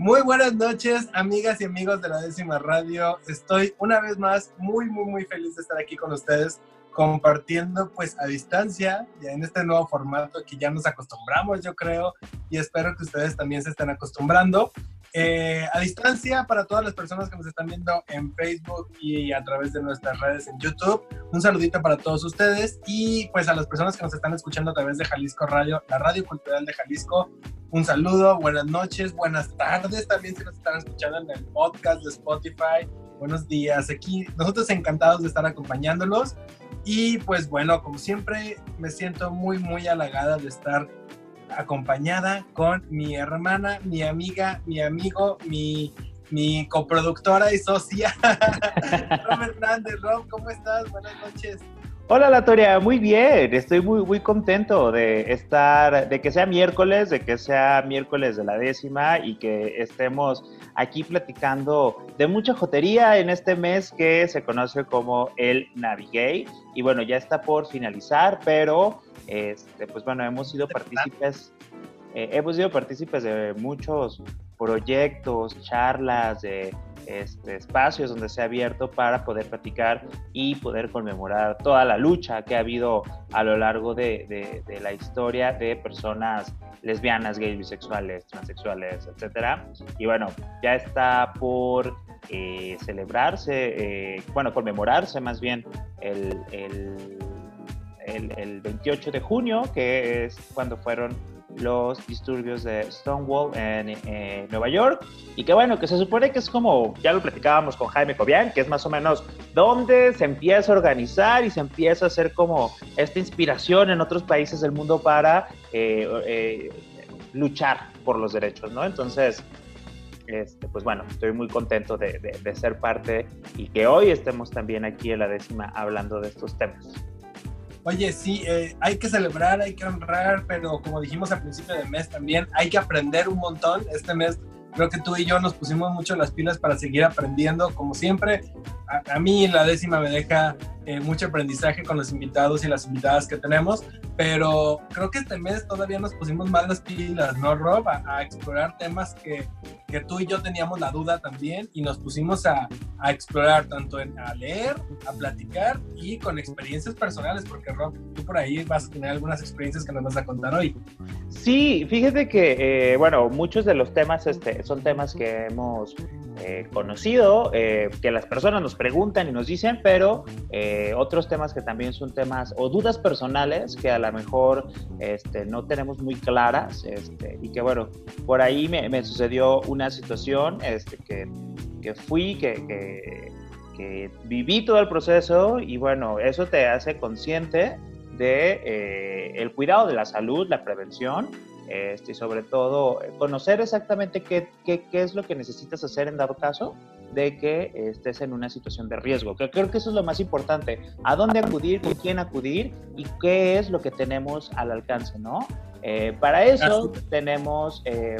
Muy buenas noches, amigas y amigos de la décima radio. Estoy una vez más muy, muy, muy feliz de estar aquí con ustedes compartiendo pues a distancia, ya en este nuevo formato que ya nos acostumbramos, yo creo, y espero que ustedes también se estén acostumbrando. Eh, a distancia, para todas las personas que nos están viendo en Facebook y a través de nuestras redes en YouTube, un saludito para todos ustedes y pues a las personas que nos están escuchando a través de Jalisco Radio, la Radio Cultural de Jalisco, un saludo, buenas noches, buenas tardes también si nos están escuchando en el podcast de Spotify. Buenos días, aquí nosotros encantados de estar acompañándolos y pues bueno, como siempre, me siento muy, muy halagada de estar acompañada con mi hermana, mi amiga, mi amigo, mi, mi coproductora y socia, Rob Hernández. Rob, ¿cómo estás? Buenas noches. Hola Latoria, muy bien, estoy muy, muy contento de estar, de que sea miércoles, de que sea miércoles de la décima y que estemos aquí platicando de mucha jotería en este mes que se conoce como el Navigate. Y bueno, ya está por finalizar, pero este, pues bueno, hemos sido partícipes, eh, hemos sido partícipes de muchos proyectos, charlas, de este, espacios donde se ha abierto para poder platicar y poder conmemorar toda la lucha que ha habido a lo largo de, la historia de personas lesbianas, gays, bisexuales, transexuales, etcétera. Y bueno, ya está por eh, celebrarse, eh, bueno, conmemorarse más bien el, el, el 28 de junio, que es cuando fueron los disturbios de Stonewall en Nueva York y que bueno, que se supone que es como, ya lo platicábamos con Jaime Cobian, que es más o menos donde se empieza a organizar y se empieza a hacer como esta inspiración en otros países del mundo para eh, eh, luchar por los derechos, ¿no? Entonces, este, pues bueno, estoy muy contento de, de ser parte y que hoy estemos también aquí en la décima hablando de estos temas. Oye, sí, eh, hay que celebrar, hay que honrar, pero como dijimos al principio del mes también, hay que aprender un montón. Este mes creo que tú y yo nos pusimos mucho las pilas para seguir aprendiendo, como siempre. A, a mí la décima me deja eh, mucho aprendizaje con los invitados y las invitadas que tenemos, pero creo que este mes todavía nos pusimos más las pilas, ¿no, Rob? A, explorar temas que, que, tú y yo teníamos la duda también y nos pusimos a, a explorar tanto en, a leer, a platicar y con experiencias personales, porque Rob, tú por ahí vas a tener algunas experiencias que nos vas a contar hoy. Sí, fíjate que, eh, bueno, muchos de los temas este, son temas que hemos eh, conocido, eh, que las personas nos preguntan y nos dicen, pero eh, otros temas que también son temas o dudas personales que a lo mejor este, no tenemos muy claras este, y que bueno, por ahí me, sucedió una situación este, que, que fui, que, que, viví todo el proceso y bueno, eso te hace consciente de el cuidado de la salud, la prevención este, y sobre todo eh, conocer exactamente qué, qué, qué, es lo que necesitas hacer en dado caso de que estés en una situación de riesgo. Que creo que eso es lo más importante. ¿A dónde acudir? ¿Con quién acudir? ¿Y qué es lo que tenemos al alcance? ¿no? Eh, para eso tenemos eh,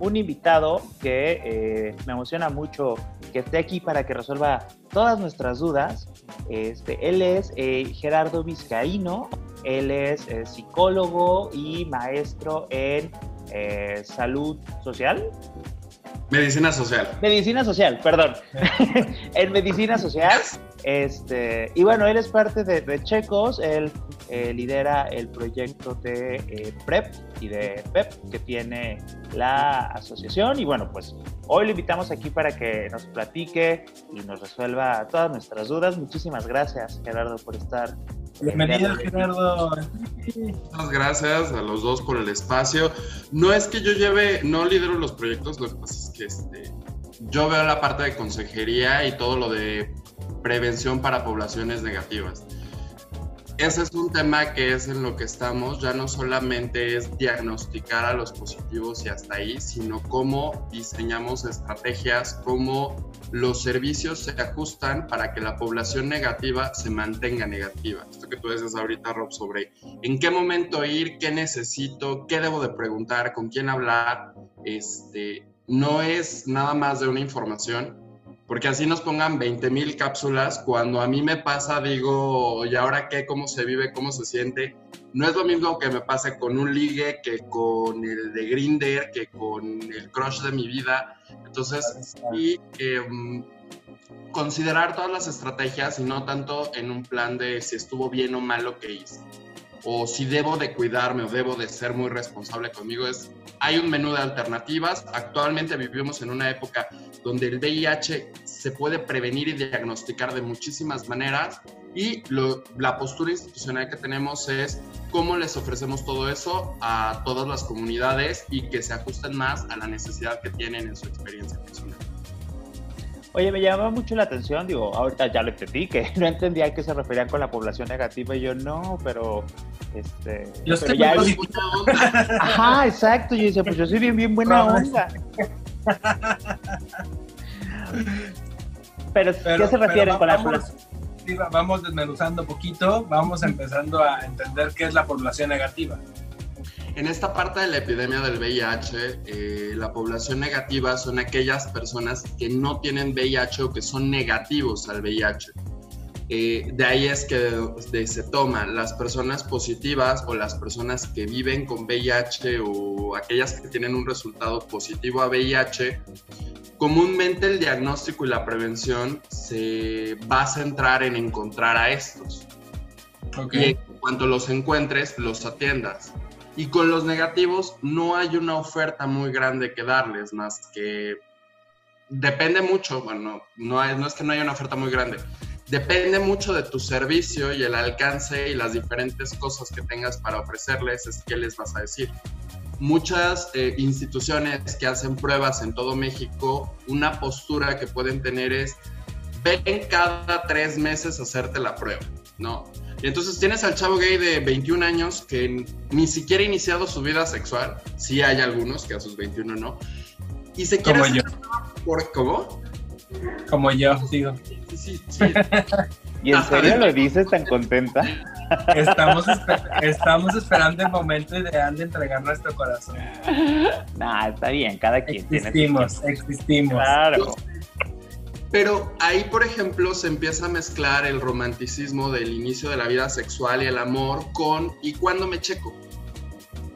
un invitado que me emociona mucho que esté aquí para que resuelva todas nuestras dudas. Este, él es Gerardo Vizcaíno, él es eh, psicólogo y maestro en eh, salud social. Medicina social. Medicina social, perdón. en medicina social. Este, y bueno, él es parte de, Checos, él eh, lidera el proyecto de PrEP y de PEP que tiene la asociación. Y bueno, pues hoy lo invitamos aquí para que nos platique y nos resuelva todas nuestras dudas. Muchísimas gracias, Gerardo, por estar Bienvenido, Gerardo. Muchas gracias a los dos por el espacio. No es que yo lleve, no lidero los proyectos, lo que pasa es que este, yo veo la parte de consejería y todo lo de prevención para poblaciones negativas. ese es un tema que es en lo que estamos, ya no solamente es diagnosticar a los positivos y hasta ahí, sino cómo diseñamos estrategias, cómo los servicios se ajustan para que la población negativa se mantenga negativa. Esto que tú dices ahorita, Rob, sobre en qué momento ir, qué necesito, qué debo de preguntar, con quién hablar, este, no es nada más de una información, porque así nos pongan 20 mil cápsulas, cuando a mí me pasa, digo, ¿y ahora qué? ¿Cómo se vive? ¿Cómo se siente? No es lo mismo que me pase con un ligue que con el de Grinder, que con el crush de mi vida. Entonces, em, considerar todas las estrategias y no tanto en un plan de si estuvo bien o mal lo que hice o si debo de cuidarme o debo de ser muy responsable conmigo, es, hay un menú de alternativas. Actualmente vivimos en una época donde el VIH se puede prevenir y diagnosticar de muchísimas maneras y la postura institucional que tenemos es cómo les ofrecemos todo eso a todas las comunidades y que se ajusten más a la necesidad que tienen en su experiencia personal. Oye, me llamaba mucho la atención, digo, ahorita ya lo entendí, que no entendía a qué se referían con la población negativa y yo no, pero este, yo pero ya Ajá, exacto, yo decía, pues yo soy bien, bien buena onda. pero, ¿qué se refieren con la población? Vamos desmenuzando un poquito, vamos empezando a entender qué es la población negativa. En esta parte de la epidemia del VIH, eh, la población negativa son aquellas personas que no tienen VIH o que son negativos al VIH. Eh, de ahí es que se toman las personas positivas o las personas que viven con VIH o aquellas que tienen un resultado positivo a VIH. Comúnmente el diagnóstico y la prevención se va a centrar en encontrar a estos. Y en cuanto los encuentres, los atiendas. Y con los negativos no hay una oferta muy grande que darles, más que depende mucho, bueno, no, no es que no haya una oferta muy grande, depende mucho de tu servicio y el alcance y las diferentes cosas que tengas para ofrecerles, es qué les vas a decir. Muchas eh, instituciones que hacen pruebas en todo México, una postura que pueden tener es, ven cada tres meses a hacerte la prueba, ¿no? Y entonces tienes al chavo gay de 21 años que ni siquiera ha iniciado su vida sexual. Sí hay algunos que a sus 21 no. Y se quiere... Como yo. Por, ¿Cómo? Como yo, digo. Sí, sí, sí. ¿Y en serio lo dices tan contenta? Estamos, estamos esperando el momento ideal de entregar nuestro corazón. Nah, está bien, cada quien existimos, tiene Existimos, Claro. Pero ahí, por ejemplo, se empieza a mezclar el romanticismo del inicio de la vida sexual y el amor con ¿y cuándo me checo?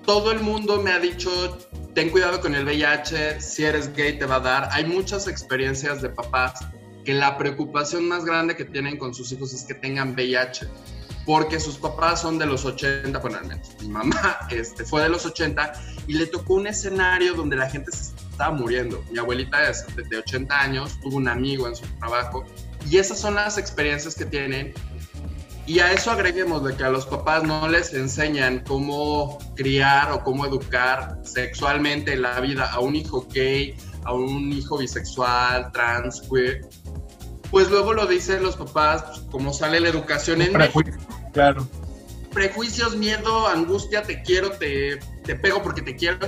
Todo el mundo me ha dicho, ten cuidado con el VIH, si eres gay te va a dar. Hay muchas experiencias de papás que la preocupación más grande que tienen con sus hijos es que tengan VIH porque sus papás son de los 80, bueno, al menos mi mamá este, fue de los 80 y le tocó un escenario donde la gente se estaba muriendo. Mi abuelita es de 80 años, tuvo un amigo en su trabajo y esas son las experiencias que tienen. Y a eso agreguemos de que a los papás no les enseñan cómo criar o cómo educar sexualmente en la vida a un hijo gay, a un hijo bisexual, trans, queer. Pues luego lo dicen los papás, pues, como sale la educación en México Claro. Prejuicios, miedo, angustia, te quiero, te, te pego porque te quiero.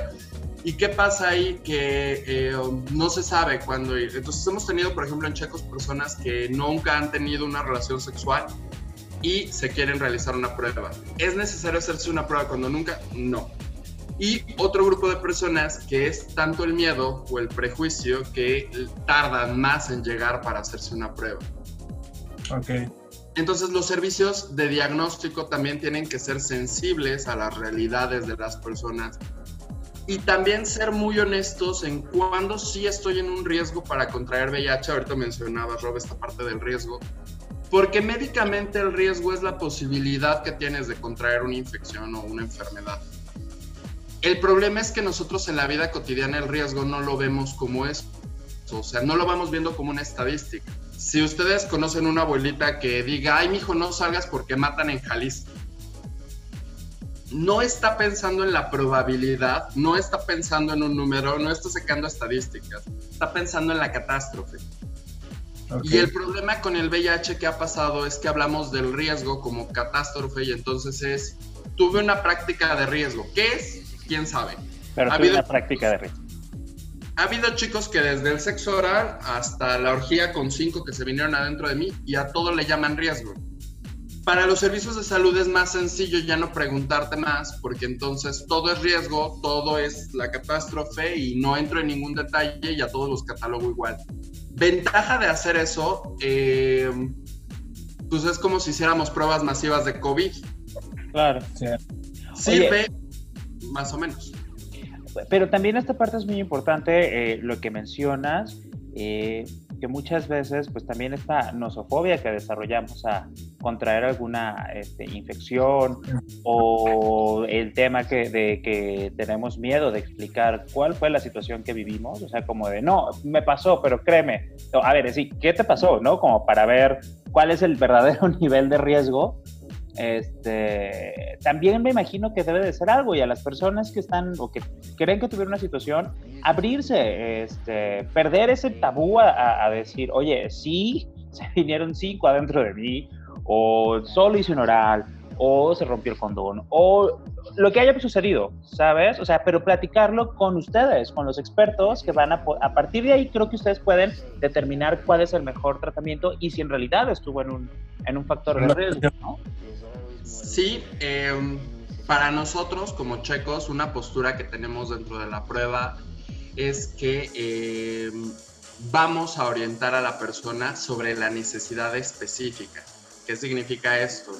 ¿Y qué pasa ahí? Que eh, no se sabe cuándo ir. Entonces hemos tenido, por ejemplo, en Checos personas que nunca han tenido una relación sexual y se quieren realizar una prueba. ¿Es necesario hacerse una prueba cuando nunca? No. Y otro grupo de personas que es tanto el miedo o el prejuicio que tardan más en llegar para hacerse una prueba. Ok. Entonces los servicios de diagnóstico también tienen que ser sensibles a las realidades de las personas y también ser muy honestos en cuándo sí estoy en un riesgo para contraer VIH. Ahorita mencionaba, Rob, esta parte del riesgo. Porque médicamente el riesgo es la posibilidad que tienes de contraer una infección o una enfermedad. El problema es que nosotros en la vida cotidiana el riesgo no lo vemos como eso. O sea, no lo vamos viendo como una estadística si ustedes conocen una abuelita que diga, ay, mijo, no salgas porque matan en Jalisco, no está pensando en la probabilidad, no está pensando en un número, no está sacando estadísticas, está pensando en la catástrofe. Y el problema con el VIH que ha pasado es que hablamos del riesgo como catástrofe y entonces es, tuve una práctica de riesgo. ¿Qué es? ¿Quién sabe? Pero ha habido una práctica de riesgo. Ha habido chicos que desde el sexo oral hasta la orgía con cinco que se vinieron adentro de mí y a todo le llaman riesgo. Para los servicios de salud es más sencillo ya no preguntarte más, porque entonces todo es riesgo, todo es la catástrofe y no entro en ningún detalle y a todos los catalogo igual. Ventaja de hacer eso, eh, pues es como si hiciéramos pruebas masivas de COVID. Claro. Sirve más o menos. Pero también esta parte es muy importante, eh, lo que mencionas, eh, que muchas veces pues también esta nosofobia que desarrollamos a contraer alguna este, infección o el tema que, de que tenemos miedo de explicar cuál fue la situación que vivimos, o sea, como de, no, me pasó, pero créeme, a ver, sí, ¿qué te pasó? ¿No? Como para ver cuál es el verdadero nivel de riesgo este, también me imagino que debe de ser algo y a las personas que están o que creen que tuvieron una situación, abrirse, este, perder ese tabú a, decir, oye, sí, se vinieron cinco adentro de mí, o solo hice un oral, o se rompió el condón, o lo que haya sucedido, ¿sabes? O sea, pero platicarlo con ustedes, con los expertos que van a, a partir de ahí creo que ustedes pueden determinar cuál es el mejor tratamiento y si en realidad estuvo en un, en un factor de riesgo, ¿no? Sí, em, para nosotros como checos, una postura que tenemos dentro de la prueba es que em, vamos a orientar a la persona sobre la necesidad específica. ¿Qué significa esto?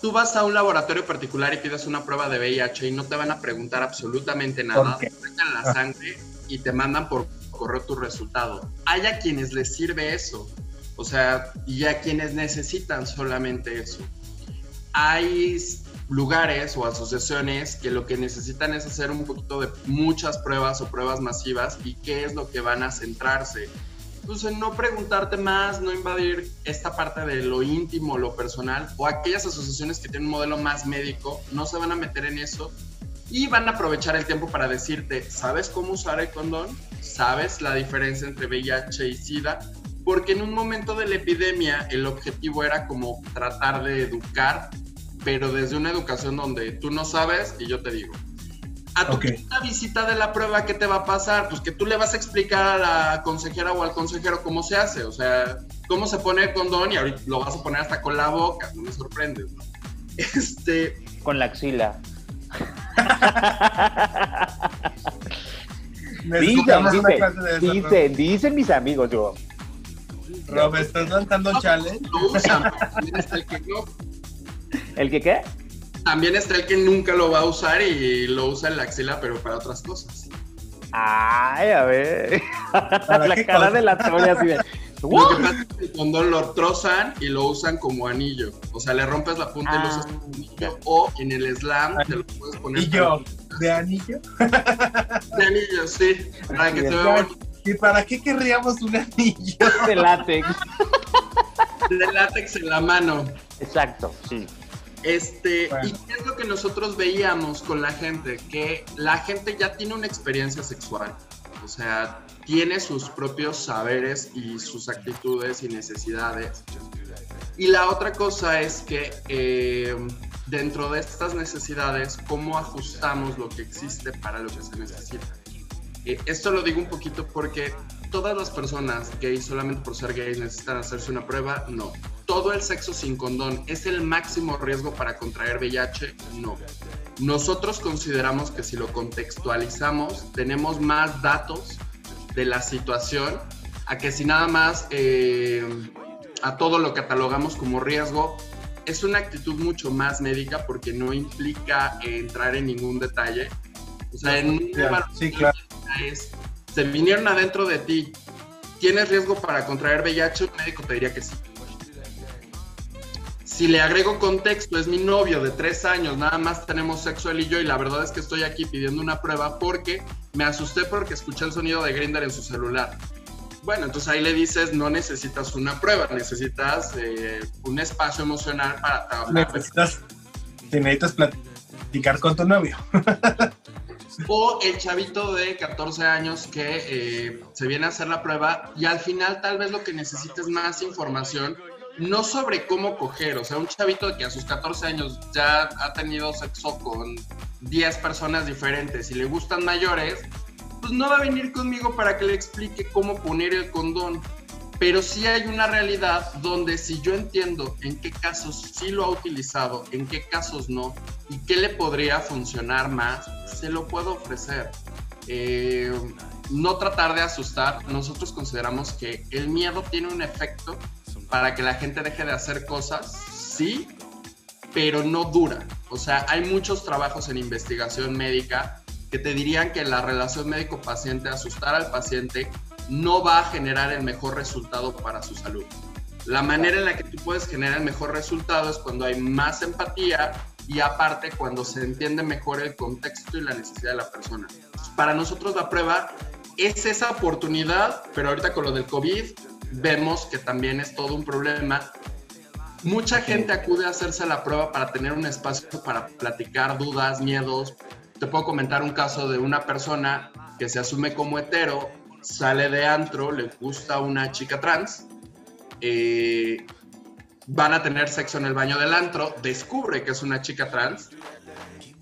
Tú vas a un laboratorio particular y pides una prueba de VIH y no te van a preguntar absolutamente nada, te sacan la sangre y te mandan por correo tu resultado. Hay a quienes les sirve eso, o sea, y a quienes necesitan solamente eso. Hay lugares o asociaciones que lo que necesitan es hacer un poquito de muchas pruebas o pruebas masivas y qué es lo que van a centrarse. Entonces, no preguntarte más, no invadir esta parte de lo íntimo, lo personal, o aquellas asociaciones que tienen un modelo más médico, no se van a meter en eso y van a aprovechar el tiempo para decirte, ¿sabes cómo usar el condón? ¿Sabes la diferencia entre VIH y SIDA? porque en un momento de la epidemia el objetivo era como tratar de educar, pero desde una educación donde tú no sabes y yo te digo. A tu visita de la prueba, ¿qué te va a pasar? Pues que tú le vas a explicar a la consejera o al consejero cómo se hace, o sea, cómo se pone el condón y ahorita lo vas a poner hasta con la boca, no me sorprendes, ¿no? Este... Con la axila. dicen, dicen, dicen mis amigos, yo. Rob, ¿estás lanzando un challenge? También está el que no. ¿El que qué? También está el que nunca lo va a usar y lo usa en la axila, pero para otras cosas. Ay, a ver. la cara de la Toria así de. Lo que pasa es que el condón lo trozan y lo usan como anillo. O sea, le rompes la punta y lo usas como anillo. O en el slam te lo puedes poner. ¿Anillo? ¿De anillo? De anillo, sí. Para que te vea. ¿Y para qué querríamos un anillo? De látex. De látex en la mano. Exacto, sí. Este, ¿y qué es lo que nosotros veíamos con la gente? Que la gente ya tiene una experiencia sexual. O sea, tiene sus propios saberes y sus actitudes y necesidades. Y la otra cosa es que eh, dentro de estas necesidades, ¿cómo ajustamos lo que existe para lo que se necesita? Eh, esto lo digo un poquito porque todas las personas gays solamente por ser gays necesitan hacerse una prueba, no. Todo el sexo sin condón es el máximo riesgo para contraer VIH, no. Nosotros consideramos que si lo contextualizamos tenemos más datos de la situación a que si nada más eh, a todo lo catalogamos como riesgo, es una actitud mucho más médica porque no implica entrar en ningún detalle. O sea, en sí, claro es, se vinieron adentro de ti, ¿tienes riesgo para contraer VIH? Un médico te diría que sí. Si le agrego contexto, es mi novio de tres años, nada más tenemos sexo él y yo, y la verdad es que estoy aquí pidiendo una prueba porque me asusté porque escuché el sonido de Grinder en su celular. Bueno, entonces ahí le dices, no necesitas una prueba, necesitas eh, un espacio emocional para hablar. Necesitas, necesitas platicar con tu novio. O el chavito de 14 años que eh, se viene a hacer la prueba y al final tal vez lo que necesita es más información, no sobre cómo coger, o sea, un chavito que a sus 14 años ya ha tenido sexo con 10 personas diferentes y le gustan mayores, pues no va a venir conmigo para que le explique cómo poner el condón. Pero sí hay una realidad donde si yo entiendo en qué casos sí lo ha utilizado, en qué casos no, y qué le podría funcionar más, se lo puedo ofrecer. Eh, no tratar de asustar, nosotros consideramos que el miedo tiene un efecto para que la gente deje de hacer cosas, sí, pero no dura. O sea, hay muchos trabajos en investigación médica que te dirían que la relación médico-paciente, asustar al paciente, no va a generar el mejor resultado para su salud. La manera en la que tú puedes generar el mejor resultado es cuando hay más empatía y aparte cuando se entiende mejor el contexto y la necesidad de la persona. Para nosotros la prueba es esa oportunidad, pero ahorita con lo del COVID vemos que también es todo un problema. Mucha gente acude a hacerse la prueba para tener un espacio para platicar dudas, miedos. Te puedo comentar un caso de una persona que se asume como hetero sale de antro, le gusta una chica trans, eh, van a tener sexo en el baño del antro, descubre que es una chica trans,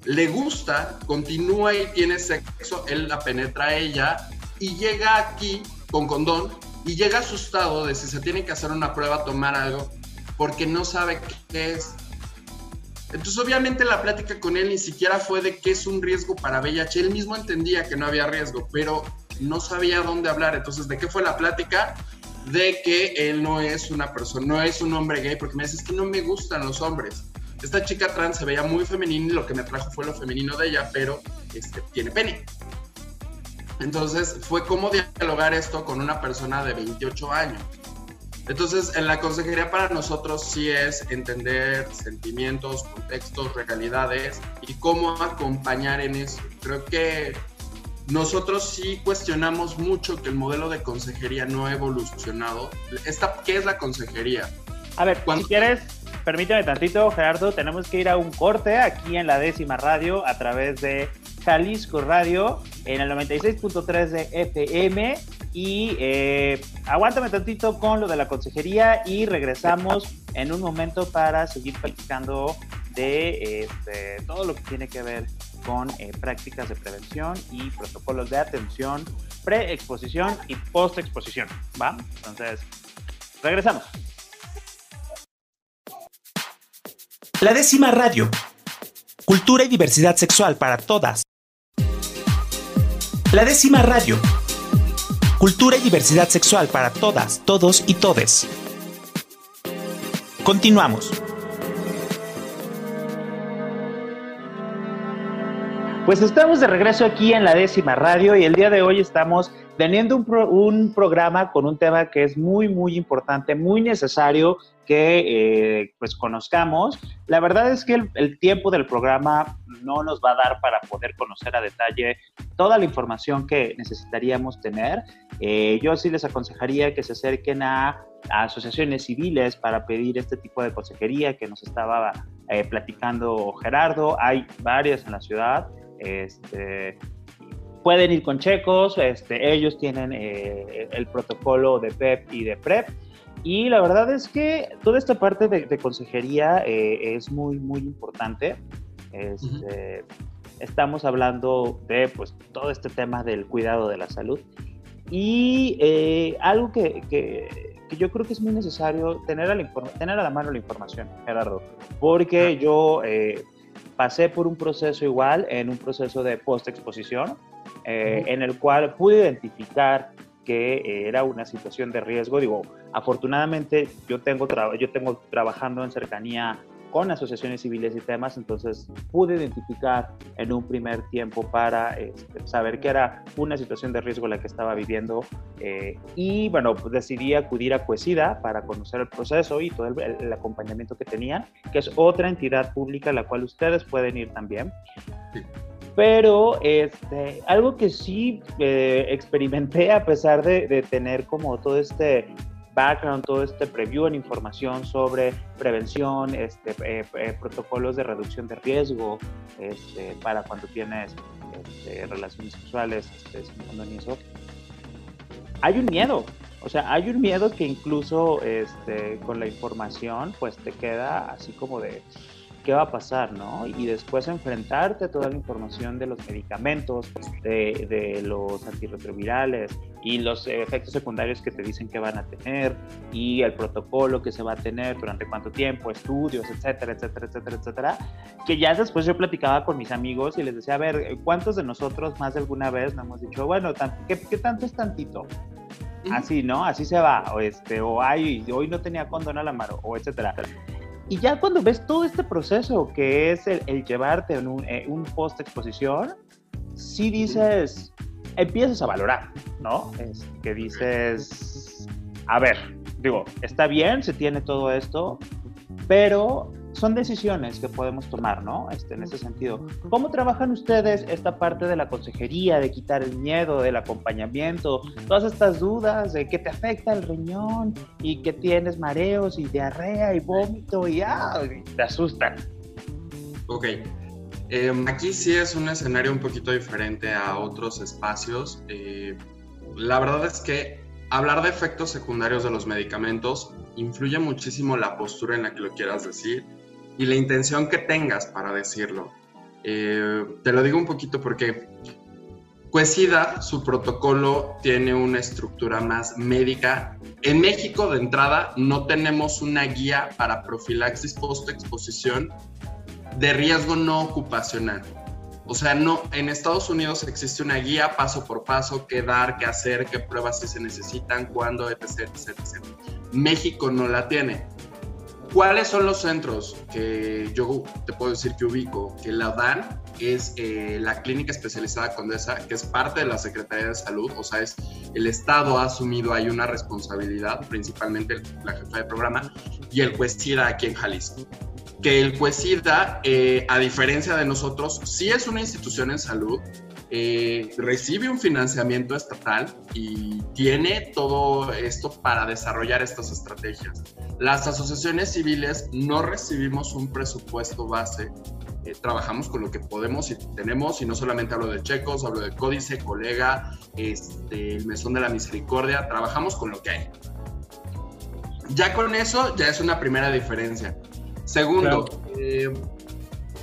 le gusta, continúa y tiene sexo, él la penetra a ella y llega aquí con condón y llega asustado de si se tiene que hacer una prueba, tomar algo, porque no sabe qué es. Entonces obviamente la plática con él ni siquiera fue de qué es un riesgo para VIH, él mismo entendía que no había riesgo, pero no sabía dónde hablar. Entonces, ¿de qué fue la plática? De que él no es una persona, no es un hombre gay, porque me dice, que no me gustan los hombres. Esta chica trans se veía muy femenina y lo que me trajo fue lo femenino de ella, pero este, tiene pene. Entonces, fue como dialogar esto con una persona de 28 años. Entonces, en la consejería para nosotros sí es entender sentimientos, contextos, realidades y cómo acompañar en eso. Creo que nosotros sí cuestionamos mucho que el modelo de consejería no ha evolucionado. Esta, ¿Qué es la consejería? A ver, si quieres, permíteme tantito, Gerardo, tenemos que ir a un corte aquí en la décima radio a través de Jalisco Radio en el 96.3 de FM y eh, aguántame tantito con lo de la consejería y regresamos en un momento para seguir platicando de este, todo lo que tiene que ver con eh, prácticas de prevención y protocolos de atención pre-exposición y post-exposición. ¿Va? Entonces, regresamos. La décima radio. Cultura y diversidad sexual para todas. La décima radio. Cultura y diversidad sexual para todas, todos y todes. Continuamos. Pues estamos de regreso aquí en la décima radio y el día de hoy estamos teniendo un, programa con un tema que es muy, muy importante, muy necesario que eh, pues conozcamos. La verdad es que el, tiempo del programa no nos va a dar para poder conocer a detalle toda la información que necesitaríamos tener. Eh, yo sí les aconsejaría que se acerquen a, asociaciones civiles para pedir este tipo de consejería que nos estaba eh, platicando Gerardo. Hay varias en la ciudad. Este, pueden ir con checos, este, ellos tienen eh, el protocolo de PEP y de PREP. Y la verdad es que toda esta parte de, consejería eh, es muy, muy importante. Este, estamos hablando de pues, todo este tema del cuidado de la salud. Y eh, algo que, que, yo creo que es muy necesario tener a la, tener a la mano la información, Gerardo, porque yo pasé por un proceso igual, en un proceso de post-exposición, eh, en el cual pude identificar que era una situación de riesgo. Digo, afortunadamente yo tengo, yo tengo trabajando en cercanía con asociaciones civiles y temas, entonces pude identificar en un primer tiempo para este, saber que era una situación de riesgo la que estaba viviendo eh, y bueno, pues decidí acudir a Cuesida para conocer el proceso y todo el, acompañamiento que tenían, que es otra entidad pública a la cual ustedes pueden ir también. Pero este, algo que sí eh, experimenté a pesar de, de tener como todo este background, todo este preview en información sobre prevención, este, eh, eh, protocolos de reducción de riesgo este, para cuando tienes este, relaciones sexuales este, sin eso, hay un miedo. O sea, hay un miedo que incluso este, con la información pues te queda así como de qué va a pasar, ¿no? Y después enfrentarte a toda la información de los medicamentos, de, de los antirretrovirales y los efectos secundarios que te dicen que van a tener y el protocolo que se va a tener durante cuánto tiempo, estudios, etcétera, etcétera, etcétera, etcétera, que ya después yo platicaba con mis amigos y les decía, a ver, ¿cuántos de nosotros más de alguna vez nos hemos dicho, bueno, ¿qué, qué tanto es tantito? Así, ¿no? Así se va, o este, o ay, hoy no tenía condón a la mano, o etcétera. Y ya cuando ves todo este proceso que es el, llevarte en un, eh, un post-exposición, sí dices, empiezas a valorar, ¿no? Es que dices, a ver, digo, está bien, se tiene todo esto, pero son decisiones que podemos tomar, ¿no? Este, en ese sentido. ¿Cómo trabajan ustedes esta parte de la consejería, de quitar el miedo, del acompañamiento, todas estas dudas de que te afecta el riñón y que tienes mareos y diarrea y vómito y ah, te asustan? Ok. Em, aquí sí es un escenario un poquito diferente a otros espacios. Eh, la verdad es que hablar de efectos secundarios de los medicamentos influye muchísimo la postura en la que lo quieras decir y la intención que tengas para decirlo. Eh, te lo digo un poquito porque Cuesida, su protocolo tiene una estructura más médica. En México, de entrada, no tenemos una guía para profilaxis post-exposición de riesgo no ocupacional. O sea, no, en Estados Unidos existe una guía paso por paso, qué dar, qué hacer, qué pruebas se necesitan, cuándo, etc, etc, etc. México no la tiene. ¿Cuáles son los centros que yo te puedo decir que ubico? Que la dan es eh, la Clínica Especializada Condesa, que es parte de la Secretaría de Salud, o sea, es el Estado ha asumido ahí una responsabilidad, principalmente la jefa de programa, y el Cuestida aquí en Jalisco. Que el Cuestida, eh, a diferencia de nosotros, sí es una institución en salud, eh, recibe un financiamiento estatal y tiene todo esto para desarrollar estas estrategias. Las asociaciones civiles no recibimos un presupuesto base, eh, trabajamos con lo que podemos y tenemos, y no solamente hablo de Checos, hablo de Códice, Colega, este, el Mesón de la Misericordia, trabajamos con lo que hay. Ya con eso ya es una primera diferencia. Segundo, eh,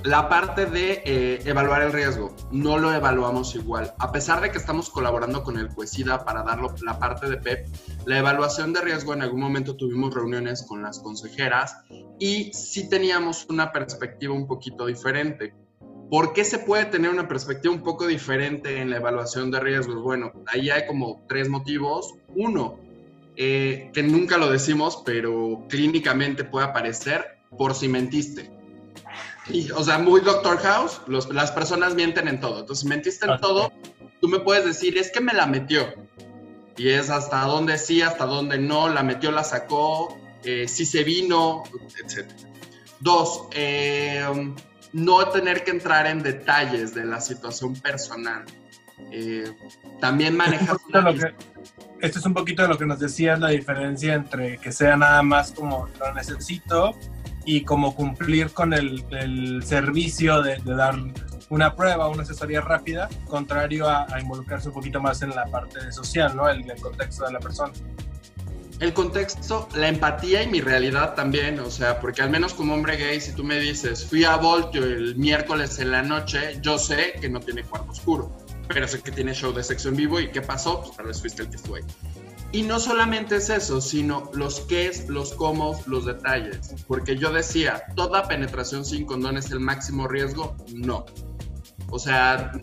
la parte de eh, evaluar el riesgo, no lo evaluamos igual. A pesar de que estamos colaborando con el CUESIDA para dar la parte de PEP, la evaluación de riesgo en algún momento tuvimos reuniones con las consejeras y sí teníamos una perspectiva un poquito diferente. ¿Por qué se puede tener una perspectiva un poco diferente en la evaluación de riesgos? Bueno, ahí hay como tres motivos. Uno, eh, que nunca lo decimos, pero clínicamente puede aparecer por si mentiste o sea, muy Doctor House, las personas mienten en todo. Entonces, si mentiste en ah, todo, tú me puedes decir, es que me la metió. Y es hasta dónde sí, hasta dónde no, la metió, la sacó, eh, si se vino, etc. Dos, eh, no tener que entrar en detalles de la situación personal. Eh, también manejar... Esto es un poquito de lo que nos decías, la diferencia entre que sea nada más como lo necesito y como cumplir con el, servicio de, dar una prueba, una asesoría rápida, contrario a, involucrarse un poquito más en la parte social, ¿no? El, el, contexto de la persona. El contexto, la empatía y mi realidad también, o sea, porque al menos como hombre gay, si tú me dices, fui a Voltio el miércoles en la noche, yo sé que no tiene cuarto oscuro, pero sé que tiene show de sexo en vivo y qué pasó, pues tal vez fuiste el que estuvo ahí. Y no solamente es eso, sino los qué, los cómo, los detalles. Porque yo decía, ¿toda penetración sin condón es el máximo riesgo? No. O sea,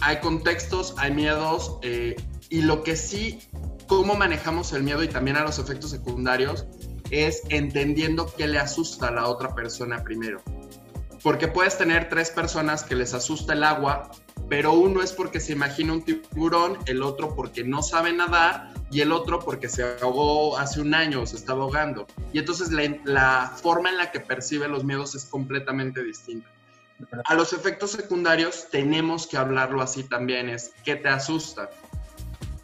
hay contextos, hay miedos, eh, y lo que sí, cómo manejamos el miedo y también a los efectos secundarios, es entendiendo qué le asusta a la otra persona primero. Porque puedes tener tres personas que les asusta el agua, pero uno es porque se imagina un tiburón, el otro porque no sabe nadar y el otro porque se ahogó hace un año, se estaba ahogando. Y entonces la, forma en la que percibe los miedos es completamente distinta. A los efectos secundarios tenemos que hablarlo así también, es qué te asusta.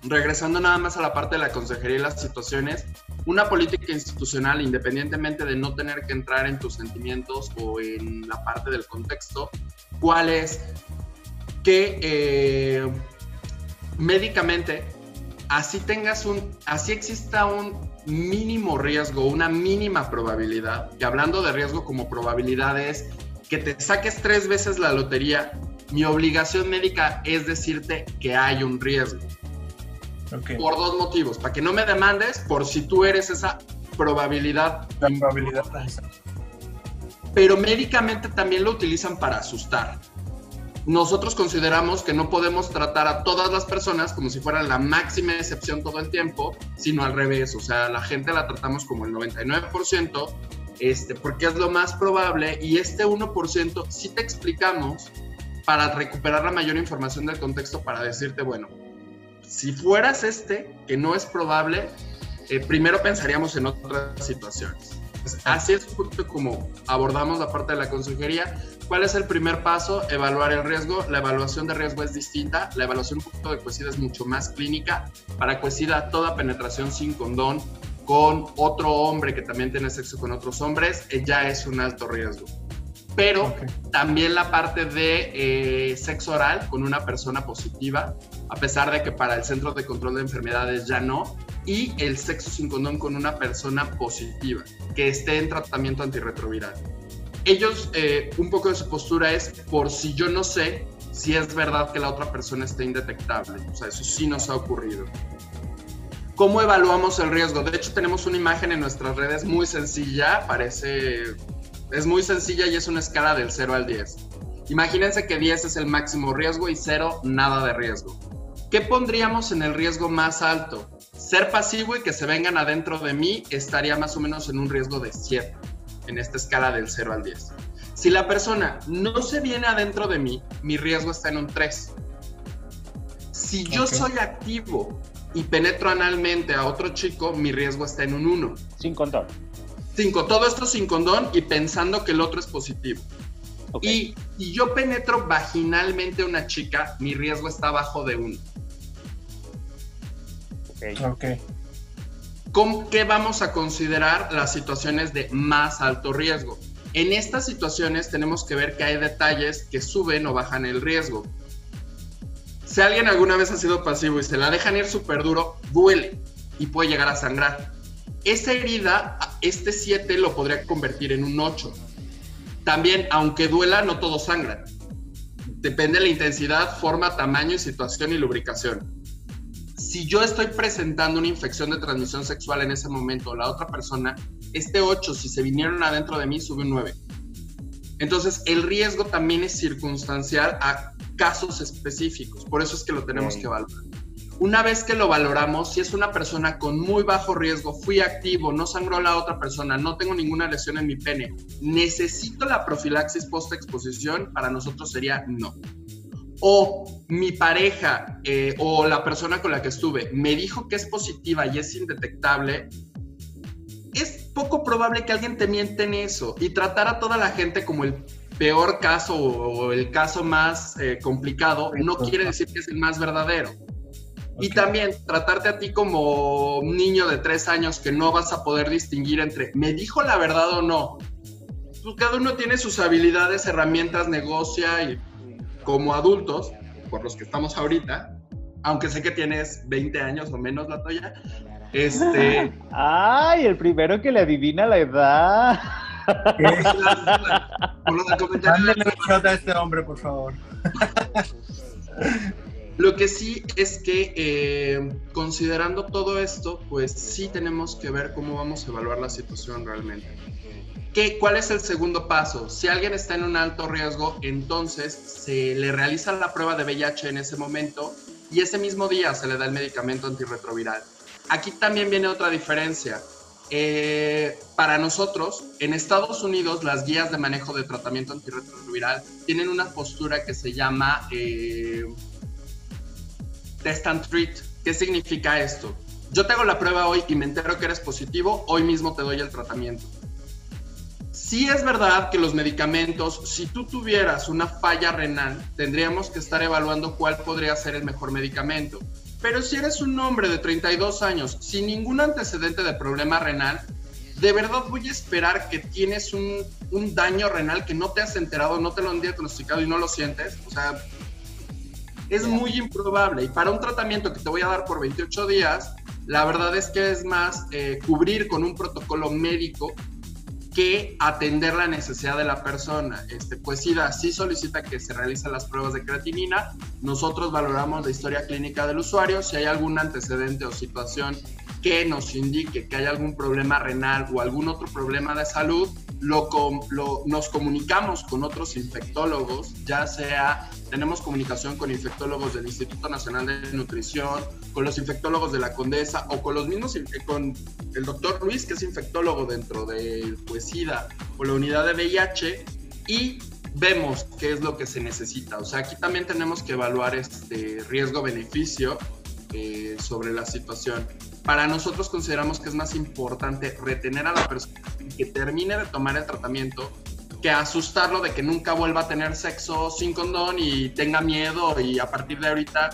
Regresando nada más a la parte de la consejería y las situaciones, una política institucional, independientemente de no tener que entrar en tus sentimientos o en la parte del contexto, ¿cuál es que eh, médicamente, así tengas un, así exista un mínimo riesgo, una mínima probabilidad, y hablando de riesgo como probabilidad es que te saques tres veces la lotería, mi obligación médica es decirte que hay un riesgo. Por dos motivos, para que no me demandes por si tú eres esa probabilidad. La probabilidad. Pero médicamente también lo utilizan para asustar nosotros consideramos que no podemos tratar a todas las personas como si fueran la máxima excepción todo el tiempo, sino al revés. O sea, la gente la tratamos como el 99%, este, porque es lo más probable, y este 1% sí te explicamos para recuperar la mayor información del contexto para decirte, bueno, si fueras este, que no es probable, eh, primero pensaríamos en otras situaciones. Así es como abordamos la parte de la consejería ¿Cuál es el primer paso? Evaluar el riesgo. La evaluación de riesgo es distinta. La evaluación un poquito de cuesida es mucho más clínica. Para cuesida, toda penetración sin condón con otro hombre que también tiene sexo con otros hombres eh, ya es un alto riesgo. Pero también la parte de eh, sexo oral con una persona positiva, a pesar de que para el Centro de Control de Enfermedades ya no, y el sexo sin condón con una persona positiva que esté en tratamiento antirretroviral ellos, eh, un poco de su postura es por si yo no sé si es verdad que la otra persona está indetectable. O sea, eso sí nos ha ocurrido. ¿Cómo evaluamos el riesgo? De hecho, tenemos una imagen en nuestras redes muy sencilla, parece, es muy sencilla y es una escala del 0 al 10. Imagínense que 10 es el máximo riesgo y 0 nada de riesgo. ¿Qué pondríamos en el riesgo más alto? Ser pasivo y que se vengan adentro de mí estaría más o menos en un riesgo de 7 en esta escala del 0 al 10. Si la persona no se viene adentro de mí, mi riesgo está en un 3. Si yo soy activo y penetro analmente a otro chico, mi riesgo está en un 1. Sin condón. Cinco, todo esto sin condón y pensando que el otro es positivo. Y si yo penetro vaginalmente a una chica, mi riesgo está abajo de 1. Ok. okay. ¿Cómo, ¿Qué vamos a considerar las situaciones de más alto riesgo? En estas situaciones tenemos que ver que hay detalles que suben o bajan el riesgo. Si alguien alguna vez ha sido pasivo y se la dejan ir súper duro, duele y puede llegar a sangrar. Esa herida, este 7 lo podría convertir en un 8. También, aunque duela, no todo sangra. Depende de la intensidad, forma, tamaño y situación y lubricación si yo estoy presentando una infección de transmisión sexual en ese momento, la otra persona, este 8, si se vinieron adentro de mí, sube un 9. Entonces, el riesgo también es circunstancial a casos específicos, por eso es que lo tenemos que valorar. Una vez que lo valoramos, si es una persona con muy bajo riesgo, fui activo, no sangró la otra persona, no tengo ninguna lesión en mi pene, necesito la profilaxis post-exposición, para nosotros sería no o mi pareja eh, o la persona con la que estuve me dijo que es positiva y es indetectable, es poco probable que alguien te miente en eso y tratar a toda la gente como el peor caso o el caso más eh, complicado no quiere decir que es el más verdadero. Y también tratarte a ti como un niño de tres años que no vas a poder distinguir entre me dijo la verdad o no. Pues cada uno tiene sus habilidades, herramientas, negocia y como adultos, por los que estamos ahorita, aunque sé que tienes 20 años o menos, la toya, este... ¡Ay, el primero que le adivina la edad! Mándale a este hombre, por favor. Lo que sí es que eh, considerando todo esto, pues sí tenemos que ver cómo vamos a evaluar la situación realmente. ¿Cuál es el segundo paso? Si alguien está en un alto riesgo, entonces se le realiza la prueba de VIH en ese momento y ese mismo día se le da el medicamento antirretroviral. Aquí también viene otra diferencia. Eh, para nosotros, en Estados Unidos, las guías de manejo de tratamiento antirretroviral tienen una postura que se llama eh, test and treat. ¿Qué significa esto? Yo te hago la prueba hoy y me entero que eres positivo, hoy mismo te doy el tratamiento. Sí es verdad que los medicamentos, si tú tuvieras una falla renal, tendríamos que estar evaluando cuál podría ser el mejor medicamento. Pero si eres un hombre de 32 años sin ningún antecedente de problema renal, de verdad voy a esperar que tienes un, daño renal que no te has enterado, no te lo han diagnosticado y no lo sientes. O sea, Es muy improbable. Y para un tratamiento que te voy a dar por 28 días, la verdad es que es más eh, cubrir con un protocolo médico que atender la necesidad de la persona. Este, pues SIDA sí solicita que se realicen las pruebas de creatinina. Nosotros valoramos la historia clínica del usuario. Si hay algún antecedente o situación que nos indique que hay algún problema renal o algún otro problema de salud, lo, nos comunicamos con otros infectólogos, ya sea tenemos comunicación con infectólogos del Instituto Nacional de Nutrición, con los infectólogos de la Condesa o con los mismos, con el doctor Luis, que es infectólogo dentro de Puesida o la unidad de VIH, y vemos qué es lo que se necesita. O sea, aquí también tenemos que evaluar este riesgo-beneficio eh, sobre la situación para nosotros consideramos que es más importante retener a la persona que termine de tomar el tratamiento que asustarlo de que nunca vuelva a tener sexo sin condón y tenga miedo y a partir de ahorita,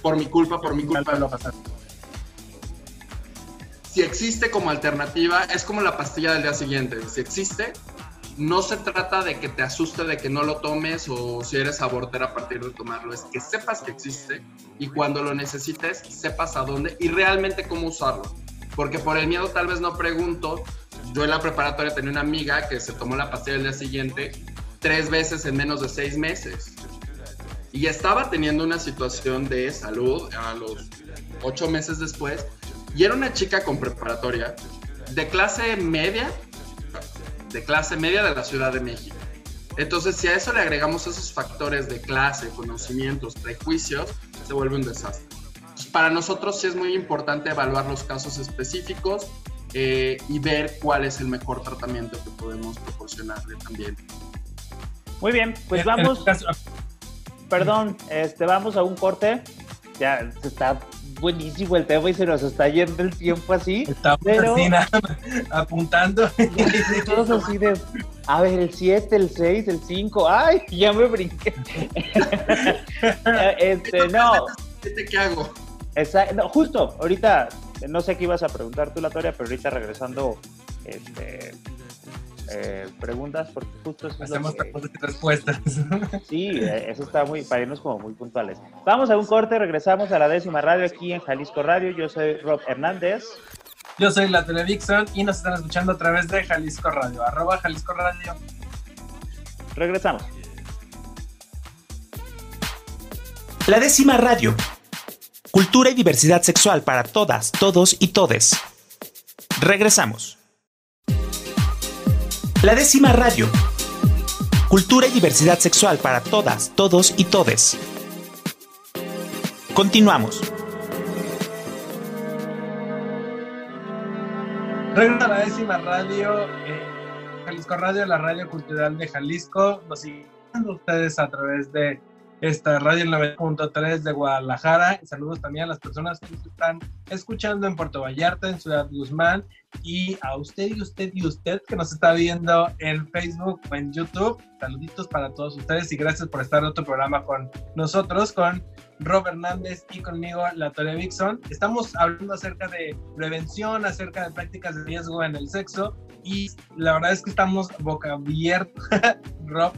por mi culpa, por mi culpa. Si existe como alternativa, es como la pastilla del día siguiente. Si existe, no se trata de que te asuste de que no lo tomes o si eres aborter a partir de tomarlo, es que sepas que existe y cuando lo necesites sepas a dónde y realmente cómo usarlo. Porque por el miedo tal vez no pregunto. Yo en la preparatoria tenía una amiga que se tomó la pastilla el día siguiente tres veces en menos de seis meses. Y estaba teniendo una situación de salud a los ocho meses después. Y era una chica con preparatoria de clase media de clase media de la Ciudad de México. Entonces, si a eso le agregamos esos factores de clase, conocimientos, prejuicios, se vuelve un desastre. Para nosotros sí es muy importante evaluar los casos específicos eh, y ver cuál es el mejor tratamiento que podemos proporcionarle también. Muy bien, pues vamos. Perdón, este, vamos a un corte. Ya se está buenísimo el tema y se nos está yendo el tiempo así. Estamos pero... apuntando. Todos así de, a ver, el 7, el 6, el 5, ay, ya me brinqué. este, no. ¿Qué hago? Exacto, justo, ahorita, no sé qué ibas a preguntar tú, Latoria, pero ahorita regresando, este, eh, preguntas, porque justo eso Hacemos es respuestas. Sí, eso está muy, para irnos como muy puntuales. Vamos a un corte, regresamos a la décima radio aquí en Jalisco Radio. Yo soy Rob Hernández. Yo soy la Televixon y nos están escuchando a través de Jalisco Radio, arroba Jalisco Radio. Regresamos. La décima radio. Cultura y diversidad sexual para todas, todos y todes. Regresamos. La décima radio. Cultura y diversidad sexual para todas, todos y todes. Continuamos. Regresa la décima radio, eh, Jalisco Radio, la radio cultural de Jalisco. Nos siguen ustedes a través de esta radio 9.3 de Guadalajara. Saludos también a las personas que nos están escuchando en Puerto Vallarta, en Ciudad Guzmán, y a usted y usted y usted que nos está viendo en Facebook o en YouTube. Saluditos para todos ustedes y gracias por estar en otro programa con nosotros, con Rob Hernández y conmigo, la Toria Vixon. Estamos hablando acerca de prevención, acerca de prácticas de riesgo en el sexo y la verdad es que estamos boca abierta. Rob,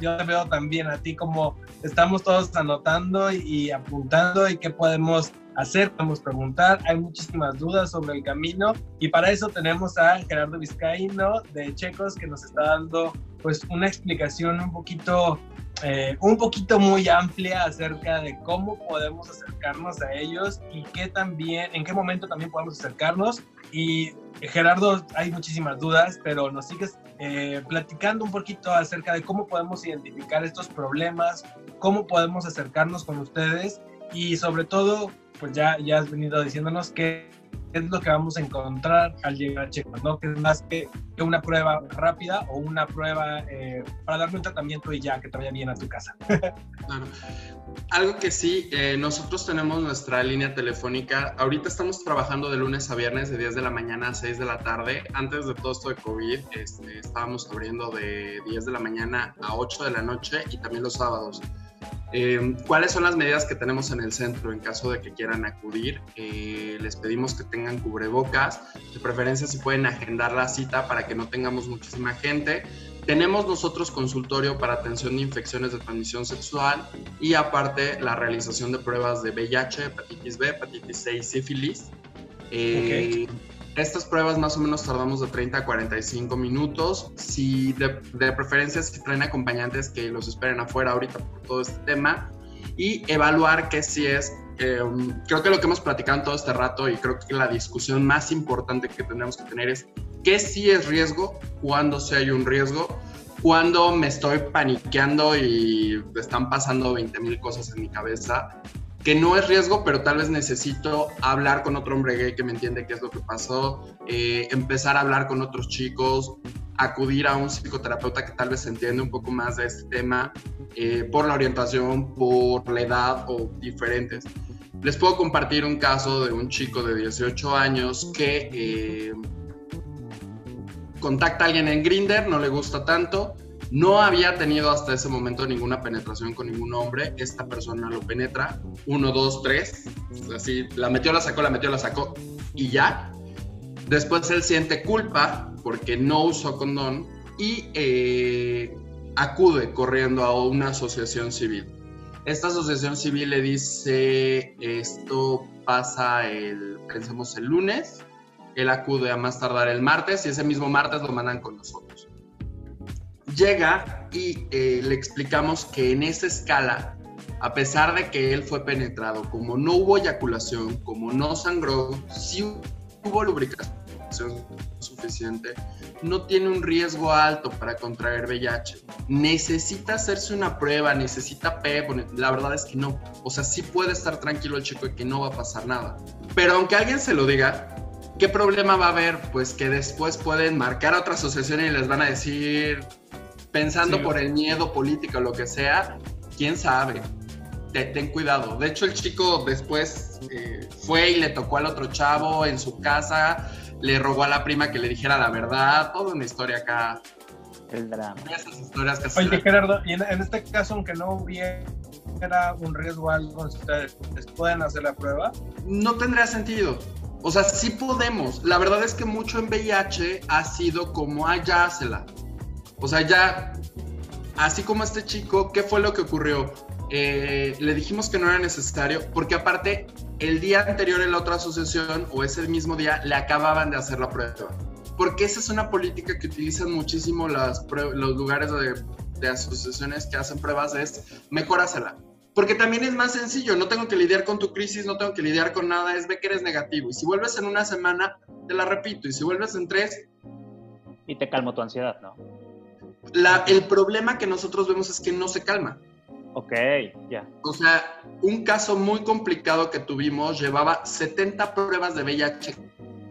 yo te veo también a ti como estamos todos anotando y, apuntando y qué podemos hacer, podemos preguntar. Hay muchísimas dudas sobre el camino y para eso tenemos a Gerardo Vizcaíno de Checos que nos está dando pues una explicación un poquito eh, un poquito muy amplia acerca de cómo podemos acercarnos a ellos y qué también, en qué momento también podemos acercarnos. Y Gerardo, hay muchísimas dudas, pero nos sigues eh, platicando un poquito acerca de cómo podemos identificar estos problemas, cómo podemos acercarnos con ustedes y sobre todo, pues ya, ya has venido diciéndonos que es lo que vamos a encontrar al llegar a Checo, ¿no? Que es más que, una prueba rápida o una prueba eh, para darle un tratamiento y ya que te vaya bien a tu casa. claro. Algo que sí, eh, nosotros tenemos nuestra línea telefónica. Ahorita estamos trabajando de lunes a viernes, de 10 de la mañana a 6 de la tarde. Antes de todo esto de COVID, este, estábamos abriendo de 10 de la mañana a 8 de la noche y también los sábados. Eh, ¿Cuáles son las medidas que tenemos en el centro en caso de que quieran acudir? Eh, les pedimos que tengan cubrebocas, de preferencia si pueden agendar la cita para que no tengamos muchísima gente. tenemos nosotros consultorio para atención de infecciones de transmisión sexual y aparte la realización de pruebas de VIH, hepatitis B, hepatitis C y sífilis. Eh, estas pruebas más o menos tardamos de 30 a 45 minutos. Si de, preferencia si traen acompañantes que los esperen afuera ahorita por todo este tema y evaluar que si es eh, creo que lo que hemos platicado en todo este rato y creo que la discusión más importante que tendremos que tener es qué sí es riesgo, cuándo sí hay un riesgo, cuándo me estoy paniqueando y están pasando 20 mil cosas en mi cabeza, que no es riesgo, pero tal vez necesito hablar con otro hombre gay que me entiende qué es lo que pasó, eh, empezar a hablar con otros chicos, acudir a un psicoterapeuta que tal vez entiende un poco más de este tema eh, por la orientación, por la edad o diferentes. Les puedo compartir un caso de un chico de 18 años que eh, contacta a alguien en Grinder, no le gusta tanto, no había tenido hasta ese momento ninguna penetración con ningún hombre. Esta persona lo penetra. Uno, dos, tres. Así, la metió, la sacó, la metió, la sacó. Y ya. Después él siente culpa porque no usó condón y eh, acude corriendo a una asociación civil. Esta asociación civil le dice, esto pasa el, pensemos el lunes, él acude a más tardar el martes y ese mismo martes lo mandan con nosotros. Llega y eh, le explicamos que en esa escala, a pesar de que él fue penetrado, como no hubo eyaculación, como no sangró, sí hubo lubricación suficiente, no tiene un riesgo alto para contraer VIH. Necesita hacerse una prueba, necesita PEP, la verdad es que no. O sea, sí puede estar tranquilo el chico de que no va a pasar nada. Pero aunque alguien se lo diga, ¿qué problema va a haber? Pues que después pueden marcar a otra asociación y les van a decir, pensando por el miedo político o lo que sea, quién sabe. Ten, cuidado. De hecho, el chico después eh, fue y le tocó al otro chavo en su casa le rogó a la prima que le dijera la verdad, toda una historia acá. El drama. Esas historias que Oye, Gerardo, y en, este caso, aunque no hubiera un riesgo algo, ¿ustedes pueden hacer la prueba? No tendría sentido. O sea, sí podemos. La verdad es que mucho en VIH ha sido como, ah, ya O sea, ya, así como este chico, ¿qué fue lo que ocurrió? Eh, le dijimos que no era necesario, porque aparte el día anterior en la otra asociación o ese mismo día le acababan de hacer la prueba. Porque esa es una política que utilizan muchísimo los lugares de, asociaciones que hacen pruebas, es mejorásela. Porque también es más sencillo, no tengo que lidiar con tu crisis, no tengo que lidiar con nada, es ve que eres negativo. Y si vuelves en una semana, te la repito. Y si vuelves en tres... Y te calmo tu ansiedad, ¿no? La, el problema que nosotros vemos es que no se calma. Ok, ya. O sea, un caso muy complicado que tuvimos llevaba 70 pruebas de VIH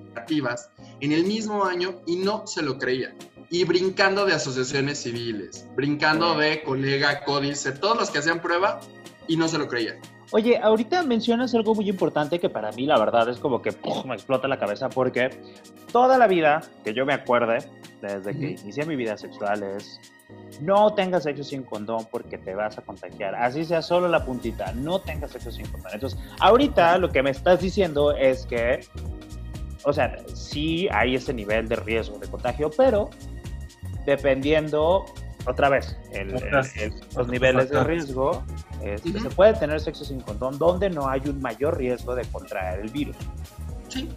negativas en el mismo año y no se lo creía. Y brincando de asociaciones civiles, brincando de colega, códice, todos los que hacían prueba y no se lo creían. Oye, ahorita mencionas algo muy importante que para mí la verdad es como que me explota la cabeza porque toda la vida que yo me acuerde, desde que inicié mi vida sexual, es no tengas sexo sin condón porque te vas a contagiar. Así sea solo la puntita. No tengas sexo sin condón. Entonces, ahorita lo que me estás diciendo es que, o sea, sí hay ese nivel de riesgo de contagio, pero dependiendo, otra vez, los niveles de riesgo, este, se puede tener sexo sin condón donde no hay un mayor riesgo de contraer el virus. Sí.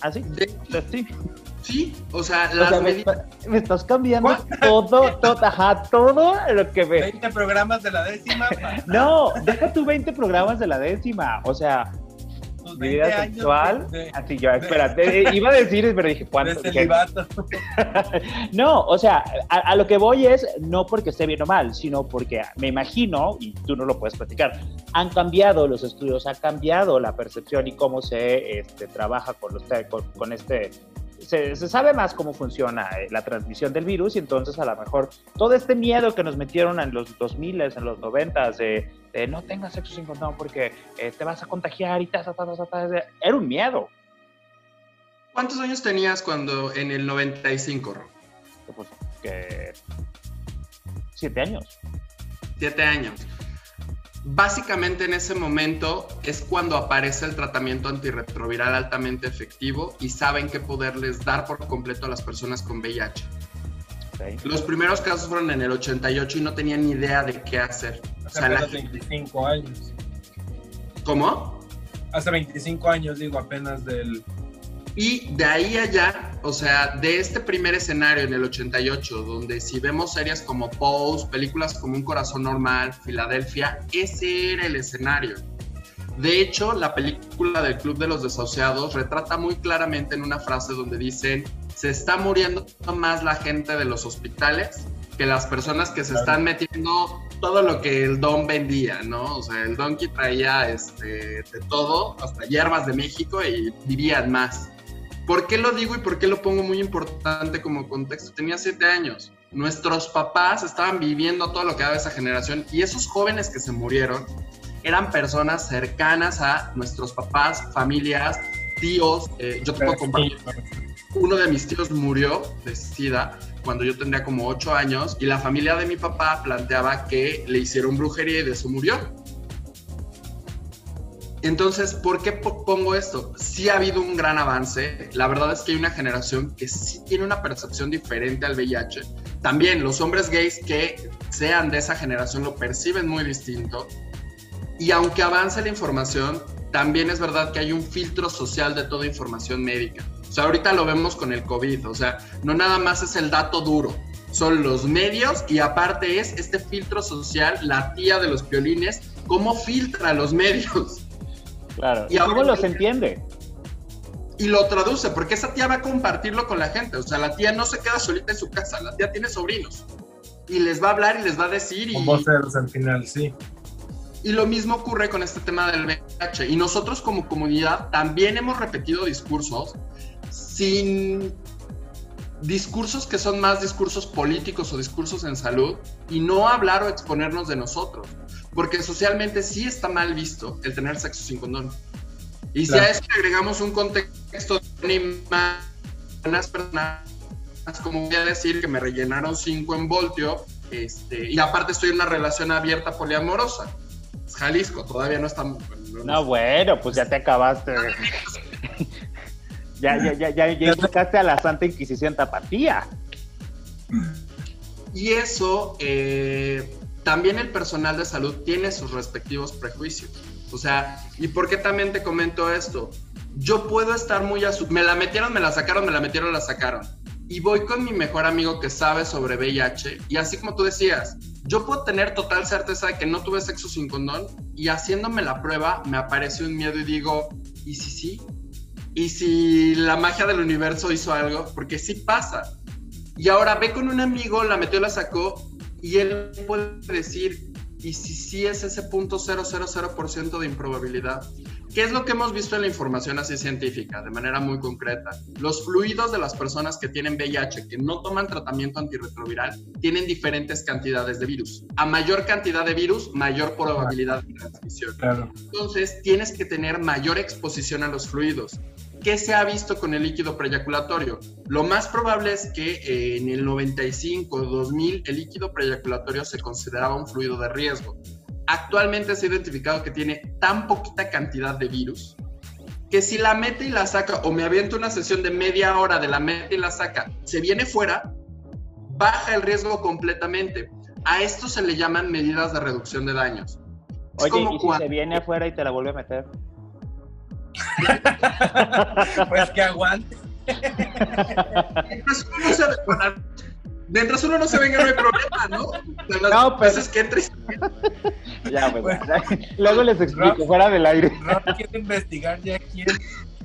¿Así? ¿Ah, sí. Sí, o sea, me, estás cambiando todo, todo, ajá, todo lo que ve. 20 programas de la décima. no, deja tu 20 programas de la décima. O sea, mi vida sexual. así yo, espérate, eh, iba a decir, pero dije, ¿cuánto? no, o sea, a, lo que voy es no porque esté bien o mal, sino porque me imagino, y tú no lo puedes platicar, han cambiado los estudios, ha cambiado la percepción y cómo se este, trabaja con, los, con este se, sabe más cómo funciona eh, la transmisión del virus y entonces a lo mejor todo este miedo que nos metieron en los 2000, en los 90 de, de no tengas sexo sin condón porque eh, te vas a contagiar y ta, ta, ta, era un miedo. ¿Cuántos años tenías cuando en el 95, Pues que siete años. Siete años. Básicamente en ese momento es cuando aparece el tratamiento antirretroviral altamente efectivo y saben qué poderles dar por completo a las personas con VIH. Los primeros casos fueron en el 88 y no tenían ni idea de qué hacer. Hace o sea, 25 años. ¿Cómo? Hace 25 años, digo, apenas del... Y de ahí allá, o sea, de este primer escenario en el 88, donde si vemos series como Pose, películas como Un Corazón Normal, Filadelfia, ese era el escenario. De hecho, la película del Club de los Desahuciados retrata muy claramente en una frase donde dicen, se está muriendo más la gente de los hospitales que las personas que se están metiendo todo lo que el Don vendía, ¿no? O sea, el Donkey traía este, de todo, hasta hierbas de México y vivían más. ¿Por qué lo digo y por qué lo pongo muy importante como contexto? Tenía siete años. Nuestros papás estaban viviendo todo lo que daba esa generación y esos jóvenes que se murieron eran personas cercanas a nuestros papás, familias, tíos. Eh, yo te puedo compartir. Uno de mis tíos murió de SIDA cuando yo tendría como ocho años y la familia de mi papá planteaba que le hicieron brujería y de eso murió. Entonces, ¿por qué pongo esto? Sí ha habido un gran avance. La verdad es que hay una generación que sí tiene una percepción diferente al VIH. También los hombres gays que sean de esa generación lo perciben muy distinto. Y aunque avance la información, también es verdad que hay un filtro social de toda información médica. O sea, ahorita lo vemos con el COVID, o sea, no nada más es el dato duro, son los medios y aparte es este filtro social, la tía de los violines, cómo filtra los medios. Claro, y cómo los entiende. Y lo traduce, porque esa tía va a compartirlo con la gente, o sea, la tía no se queda solita en su casa, la tía tiene sobrinos y les va a hablar y les va a decir. Y... Con voces al final, sí. Y lo mismo ocurre con este tema del VIH. Y nosotros como comunidad también hemos repetido discursos sin discursos que son más discursos políticos o discursos en salud y no hablar o exponernos de nosotros. Porque socialmente sí está mal visto el tener sexo sin condón. Y si a eso le agregamos un contexto de unas personas, como voy a decir, que me rellenaron cinco en voltio, este, y aparte estoy en una relación abierta poliamorosa Jalisco, todavía no estamos. No, bueno, pues ya te acabaste. ya, ya, ya, ya, ya a la Santa Inquisición Tapatía. Y eso, eh, también el personal de salud tiene sus respectivos prejuicios. O sea, ¿y por qué también te comento esto? Yo puedo estar muy Me la metieron, me la sacaron, me la metieron, la sacaron. Y voy con mi mejor amigo que sabe sobre VIH. Y así como tú decías, yo puedo tener total certeza de que no tuve sexo sin condón y haciéndome la prueba me aparece un miedo y digo, ¿y si sí? ¿Y si la magia del universo hizo algo? Porque sí pasa. Y ahora ve con un amigo, la metió, la sacó y él puede decir, ¿y si sí es ese punto 000% de improbabilidad? ¿Qué es lo que hemos visto en la información así científica, de manera muy concreta? Los fluidos de las personas que tienen VIH, que no toman tratamiento antirretroviral, tienen diferentes cantidades de virus. A mayor cantidad de virus, mayor probabilidad de transmisión. Entonces, tienes que tener mayor exposición a los fluidos. ¿Qué se ha visto con el líquido preyaculatorio? Lo más probable es que eh, en el 95, 2000, el líquido preyaculatorio se consideraba un fluido de riesgo actualmente se ha identificado que tiene tan poquita cantidad de virus que si la mete y la saca o me aviento una sesión de media hora de la mete y la saca, se viene fuera, baja el riesgo completamente. A esto se le llaman medidas de reducción de daños. Oye, ¿y si se viene afuera y te la vuelve a meter? pues que aguante. mientras uno no se venga no hay problema, ¿no? no, pues es que entres. ya, pues, luego les explico, fuera del aire. No quiero investigar ya quién,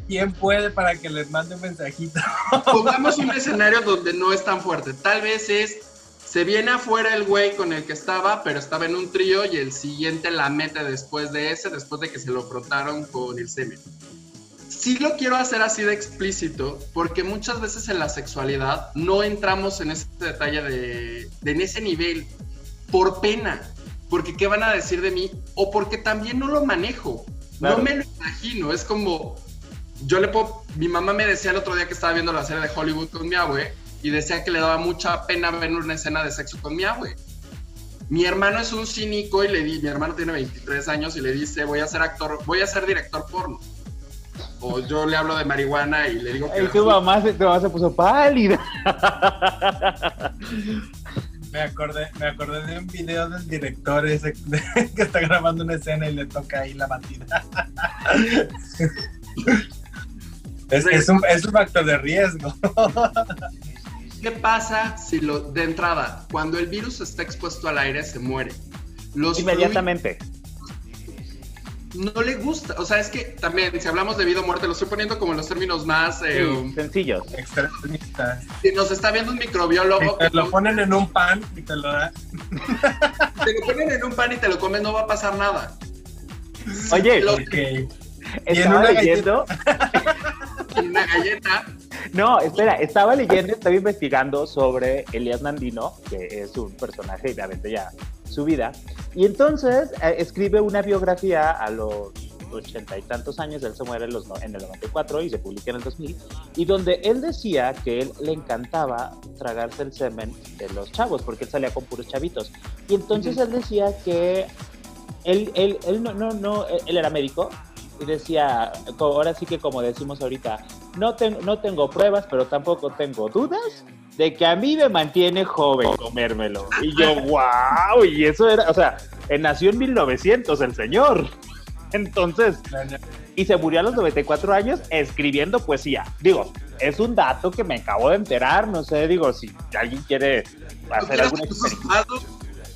quién puede para que les mande un mensajito. Pongamos un escenario donde no es tan fuerte. Tal vez es, se viene afuera el güey con el que estaba, pero estaba en un trío y el siguiente la mete después de ese, después de que se lo frotaron con el semen. Sí lo quiero hacer así de explícito, porque muchas veces en la sexualidad no entramos en ese detalle de, en ese nivel por pena, porque qué van a decir de mí, o porque también no lo manejo, no me lo imagino, es como, yo le puedo, mi mamá me decía el otro día que estaba viendo la serie de Hollywood con mi abue, y decía que le daba mucha pena ver una escena de sexo con mi abue. Mi hermano es un cínico y le di, mi hermano tiene 23 años y le dice, voy a ser actor, voy a ser director porno o yo le hablo de marihuana y le digo que... Y tu mamá, se, tu mamá se puso pálida. Me acordé, me acordé de un video del director ese que está grabando una escena y le toca ahí la batida. es, un, es un factor de riesgo. ¿Qué pasa si lo, de entrada, cuando el virus está expuesto al aire, se muere? Los Inmediatamente no le gusta. O sea, es que también, si hablamos de vida o muerte, lo estoy poniendo como en los términos más eh, sencillos. Si nos está viendo un microbiólogo. te lo ponen en un pan y te lo dan. te lo ponen en un pan y te lo comes, no va a pasar nada. Oye, estaba leyendo. en una galleta. No, espera, estaba leyendo, estaba investigando sobre Elías Nandino, que es un personaje y obviamente ya su vida. Y entonces eh, escribe una biografía a los ochenta y tantos años, él se muere en, los, en el 94 y se publica en el 2000, y donde él decía que él le encantaba tragarse el semen de los chavos, porque él salía con puros chavitos. Y entonces él decía que él, él, él no, no, no, él era médico, decía, ahora sí que como decimos ahorita, no, tengo no tengo pruebas, pero tampoco tengo dudas de que a mí me mantiene joven comérmelo. Y yo, wow, y eso era, o sea, nació en 1900 el señor. Entonces, y se murió a los 94 años escribiendo poesía. Digo, es un dato que me acabo de enterar, no sé, digo, si alguien quiere hacer alguna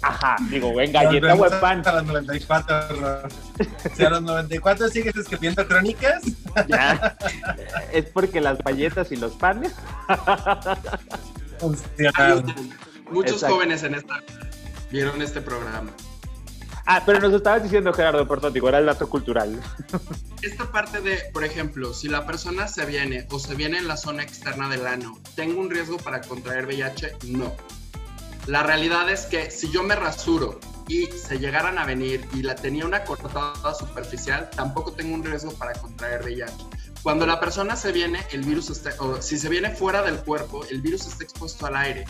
Ajá, digo, en galleta o en pan. A los 94, Si a los 94 sigues escribiendo crónicas. Ya. Es porque las galletas y los panes. Muchos jóvenes en esta vieron este programa. Ah, pero nos estabas diciendo, Gerardo, por tanto, era el dato cultural. Esta parte de, por ejemplo, si la persona se viene o se viene en la zona externa del ano, ¿tengo un riesgo para contraer VIH? No. La realidad es que si yo me rasuro y se llegaran a venir y la tenía una cortada superficial, tampoco tengo un riesgo para contraer VIH. Cuando la persona se viene, el virus está, o si se viene fuera del cuerpo, el virus está expuesto al aire.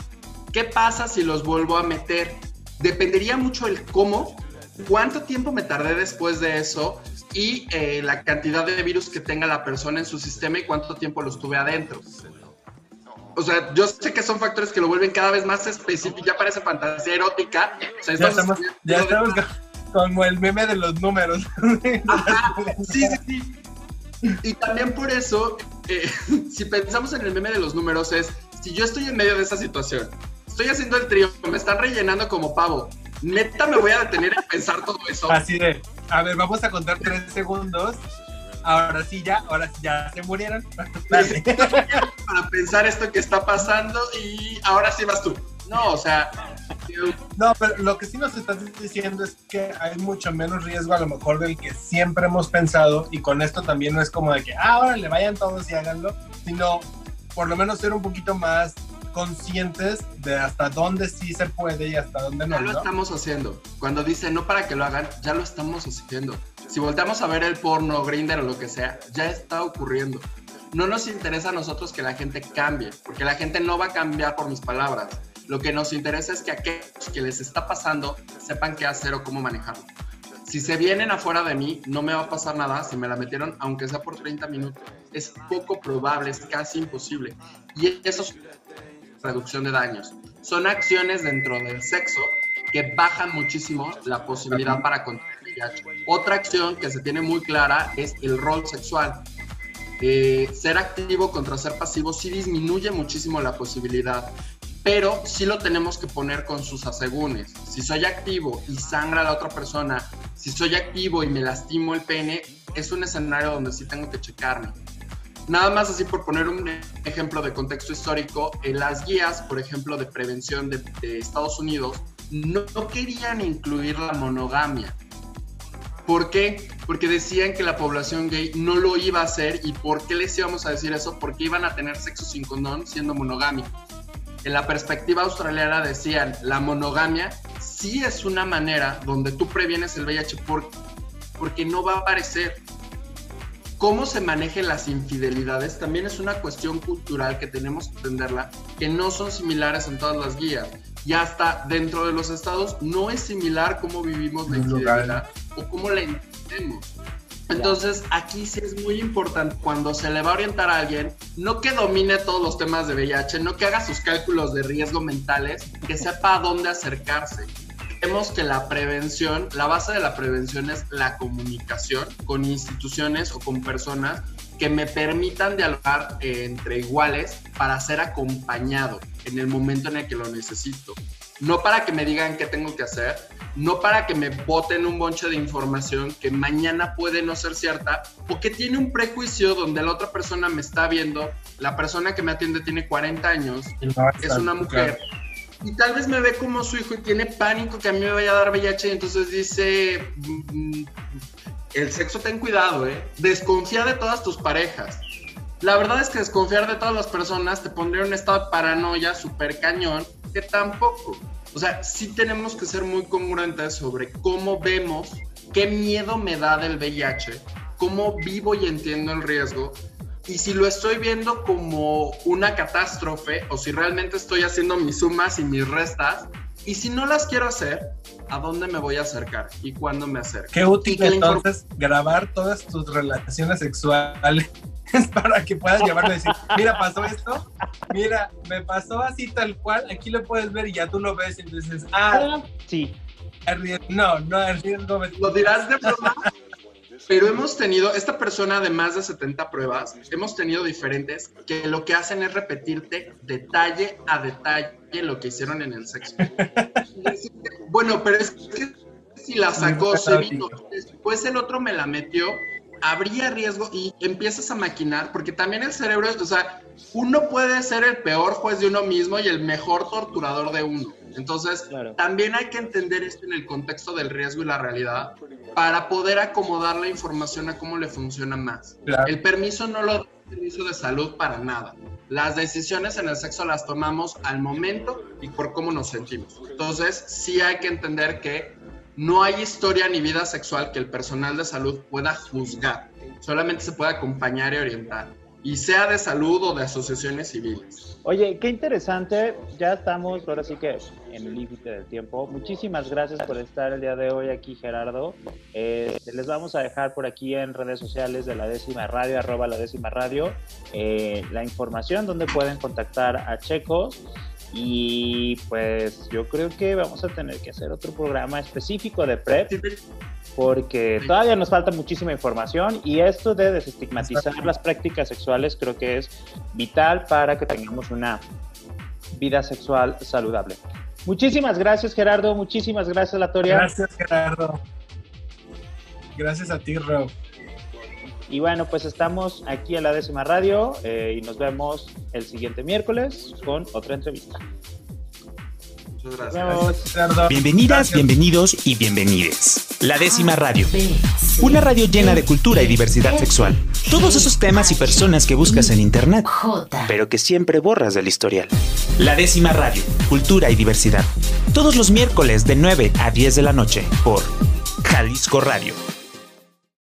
¿Qué pasa si los vuelvo a meter? Dependería mucho el cómo, cuánto tiempo me tardé después de eso y eh, la cantidad de virus que tenga la persona en su sistema y cuánto tiempo lo estuve adentro o sea, yo sé que son factores que lo vuelven cada vez más específico, ya parece fantasía erótica. ya estamos, ya estamos como el meme de los números. sí, sí, sí. Y también por eso, eh, si pensamos en el meme de los números, es si yo estoy en medio de esa situación, estoy haciendo el trío, me están rellenando como pavo, neta me voy a detener en pensar todo eso. Así de, a ver, vamos a contar tres segundos ahora sí ya, ahora sí ya se murieron. Para pensar esto que está pasando y ahora sí vas tú. No, o sea... No, pero lo que sí nos estás diciendo es que hay mucho menos riesgo a lo mejor del que siempre hemos pensado y con esto también no es como de que, ah, ahora le vayan todos y háganlo, sino por lo menos ser un poquito más conscientes de hasta dónde sí se puede y hasta dónde no. Ya lo estamos haciendo. Cuando dicen no para que lo hagan, ya lo estamos haciendo. Si volteamos a ver el porno, Grinder o lo que sea, ya está ocurriendo. No nos interesa a nosotros que la gente cambie, porque la gente no va a cambiar por mis palabras. Lo que nos interesa es que aquellos que les está pasando sepan qué hacer o cómo manejarlo. Si se vienen afuera de mí, no me va a pasar nada si me la metieron, aunque sea por 30 minutos. Es poco probable, es casi imposible. Y eso es reducción de daños. Son acciones dentro del sexo que bajan muchísimo la posibilidad para contraer Otra acción que se tiene muy clara es el rol sexual. Eh, ser activo contra ser pasivo sí disminuye muchísimo la posibilidad, pero sí lo tenemos que poner con sus asegúnes. Si soy activo y sangra a la otra persona, si soy activo y me lastimo el pene, es un escenario donde sí tengo que checarme. Nada más así por poner un ejemplo de contexto histórico, en las guías, por ejemplo, de prevención de, Estados Unidos, no, querían incluir la monogamia. ¿Por qué? Porque decían que la población gay no lo iba a hacer y ¿por qué les íbamos a decir eso? Porque iban a tener sexo sin condón siendo monogámicos. En la perspectiva australiana decían, la monogamia sí es una manera donde tú previenes el VIH porque no va a aparecer cómo se manejen las infidelidades también es una cuestión cultural que tenemos que entenderla, que no son similares en todas las guías. Y hasta dentro de los estados no es similar cómo vivimos la infidelidad o cómo la entendemos. Entonces, aquí sí es muy importante cuando se le va a orientar a alguien, no que domine todos los temas de VIH, no que haga sus cálculos de riesgo mentales, que sepa a dónde acercarse. Vemos que la prevención, la base de la prevención es la comunicación con instituciones o con personas que me permitan dialogar eh, entre iguales para ser acompañado en el momento en el que lo necesito. No para que me digan qué tengo que hacer, no para que me boten un bonche de información que mañana puede no ser cierta o que tiene un prejuicio donde la otra persona me está viendo, la persona que me atiende tiene 40 años, es una mujer. Y tal vez me ve como su hijo y tiene pánico que a mí me vaya a dar VIH y entonces dice, mm, el sexo ten cuidado, ¿eh? Desconfía de todas tus parejas. La verdad es que desconfiar de todas las personas te pondría en un estado de paranoia súper cañón, que tampoco. O sea, sí tenemos que ser muy congruentes sobre cómo vemos, qué miedo me da del VIH, cómo vivo y entiendo el riesgo, y si lo estoy viendo como una catástrofe, o si realmente estoy haciendo mis sumas y mis restas, y si no las quiero hacer, ¿a dónde me voy a acercar y cuándo me acerco? Qué útil entonces grabar todas tus relaciones sexuales para que puedas llevarlo y decir, mira, pasó esto, mira, me pasó así tal cual, aquí lo puedes ver y ya tú lo ves y dices, ah, sí. No, no, riesgo. Lo dirás de broma, pero hemos tenido, esta persona de más de 70 pruebas, hemos tenido diferentes que lo que hacen es repetirte detalle a detalle lo que hicieron en el sexo. bueno, pero es que si la sacó, se vino, después el otro me la metió, habría riesgo y empiezas a maquinar, porque también el cerebro, o sea, uno puede ser el peor juez de uno mismo y el mejor torturador de uno. Entonces, también hay que entender esto en el contexto del riesgo y la realidad para poder acomodar la información a cómo le funciona más. El permiso no lo da el permiso de salud para nada. Las decisiones en el sexo las tomamos al momento y por cómo nos sentimos. Entonces, sí hay que entender que no hay historia ni vida sexual que el personal de salud pueda juzgar. Solamente se puede acompañar y orientar y sea de salud o de asociaciones civiles. Oye, qué interesante, ya estamos ahora sí que en el límite del tiempo. Muchísimas gracias por estar el día de hoy aquí, Gerardo. Eh, les vamos a dejar por aquí en redes sociales de la décima radio, arroba la décima radio, eh, la información donde pueden contactar a Checos. Y pues yo creo que vamos a tener que hacer otro programa específico de PrEP porque todavía nos falta muchísima información y esto de desestigmatizar las prácticas sexuales creo que es vital para que tengamos una vida sexual saludable. Muchísimas gracias Gerardo, muchísimas gracias Latoria. Gracias Gerardo. Gracias a ti Rob. Y bueno, pues estamos aquí en la décima radio eh, y nos vemos el siguiente miércoles con otra entrevista. Bienvenidas, bienvenidos y bienvenides. La décima radio. Una radio llena de cultura y diversidad sexual. Todos esos temas y personas que buscas en internet, pero que siempre borras del historial. La décima radio. Cultura y diversidad. Todos los miércoles de 9 a 10 de la noche por Jalisco Radio